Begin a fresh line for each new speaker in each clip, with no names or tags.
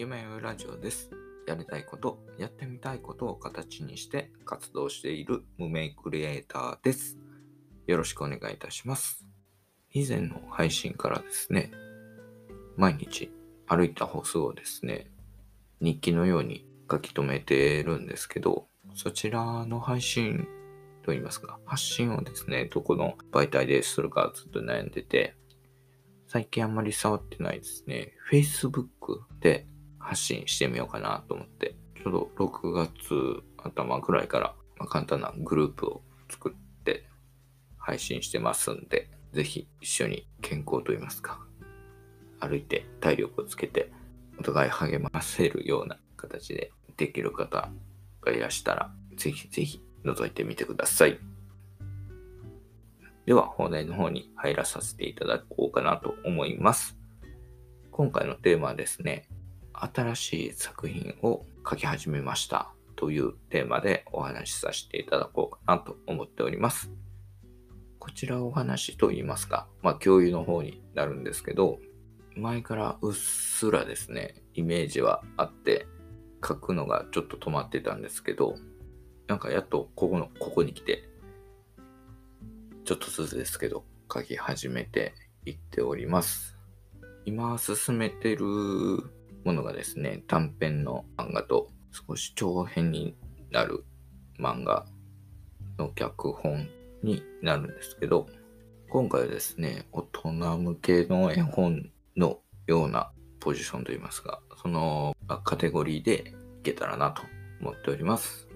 ラジオです。やりたいこと、やってみたいことを形にして活動している無名クリエイターです。よろしくお願いいたします。以前の配信からですね、毎日歩いた歩数をですね、日記のように書き留めてるんですけど、そちらの配信といいますか、発信をですね、どこの媒体でするかずっと悩んでて、最近あんまり触ってないですね。Facebook で発信してみようかなと思って、ちょうど6月頭くらいから、ま簡単なグループを作って配信してますんで、ぜひ一緒に健康といいますか、歩いて体力をつけて、お互い励ませるような形でできる方がいらしたら、ぜひぜひ覗いてみてください。では、本題の方に入らさせていただこうかなと思います。今回のテーマはですね、新しい作品を書き始めましたというテーマでお話しさせていただこうかなと思っております。こちらお話と言いますか、まあ共有の方になるんですけど、前からうっすらですね、イメージはあって、書くのがちょっと止まってたんですけど、なんかやっとここの、ここに来て、ちょっとずつですけど、書き始めていっております。今進めてるものがですね、短編の漫画と少し長編になる漫画の脚本になるんですけど、今回はですね、大人向けの絵本のようなポジションといいますか、そのカテゴリーでいけたらなと思っております。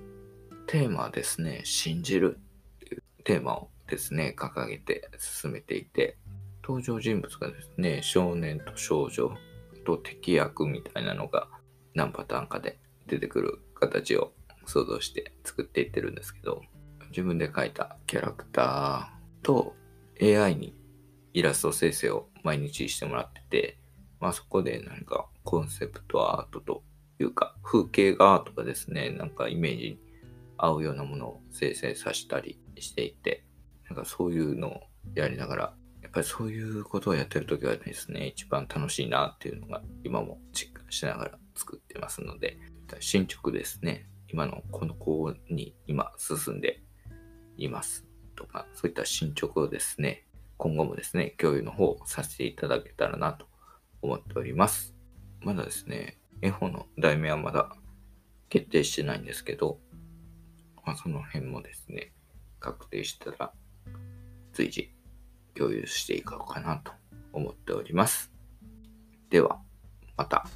テーマはですね、信じるっていうテーマをですね、掲げて進めていて、登場人物がですね、少年と少女と敵役みたいなのが何パターンかで出てくる形を想像して作っていってるんですけど、自分で描いたキャラクターと AI にイラスト生成を毎日してもらってて、まあそこで何かコンセプトアートというか風景画とかですね、なんかイメージに合うようなものを生成させたりしていて、なんかそういうのをやりながら、ぱりそういうことをやってるときはですね、一番楽しいなっていうのが今も実感しながら作ってますので、進捗ですね、今のこの子に今進んでいますとか、そういった進捗をですね、今後もですね、共有の方させていただけたらなと思っております。まだですね、絵本の題名はまだ決定してないんですけど、まあ、その辺もですね、確定したら随時共有していこうかなと思っております。では、また。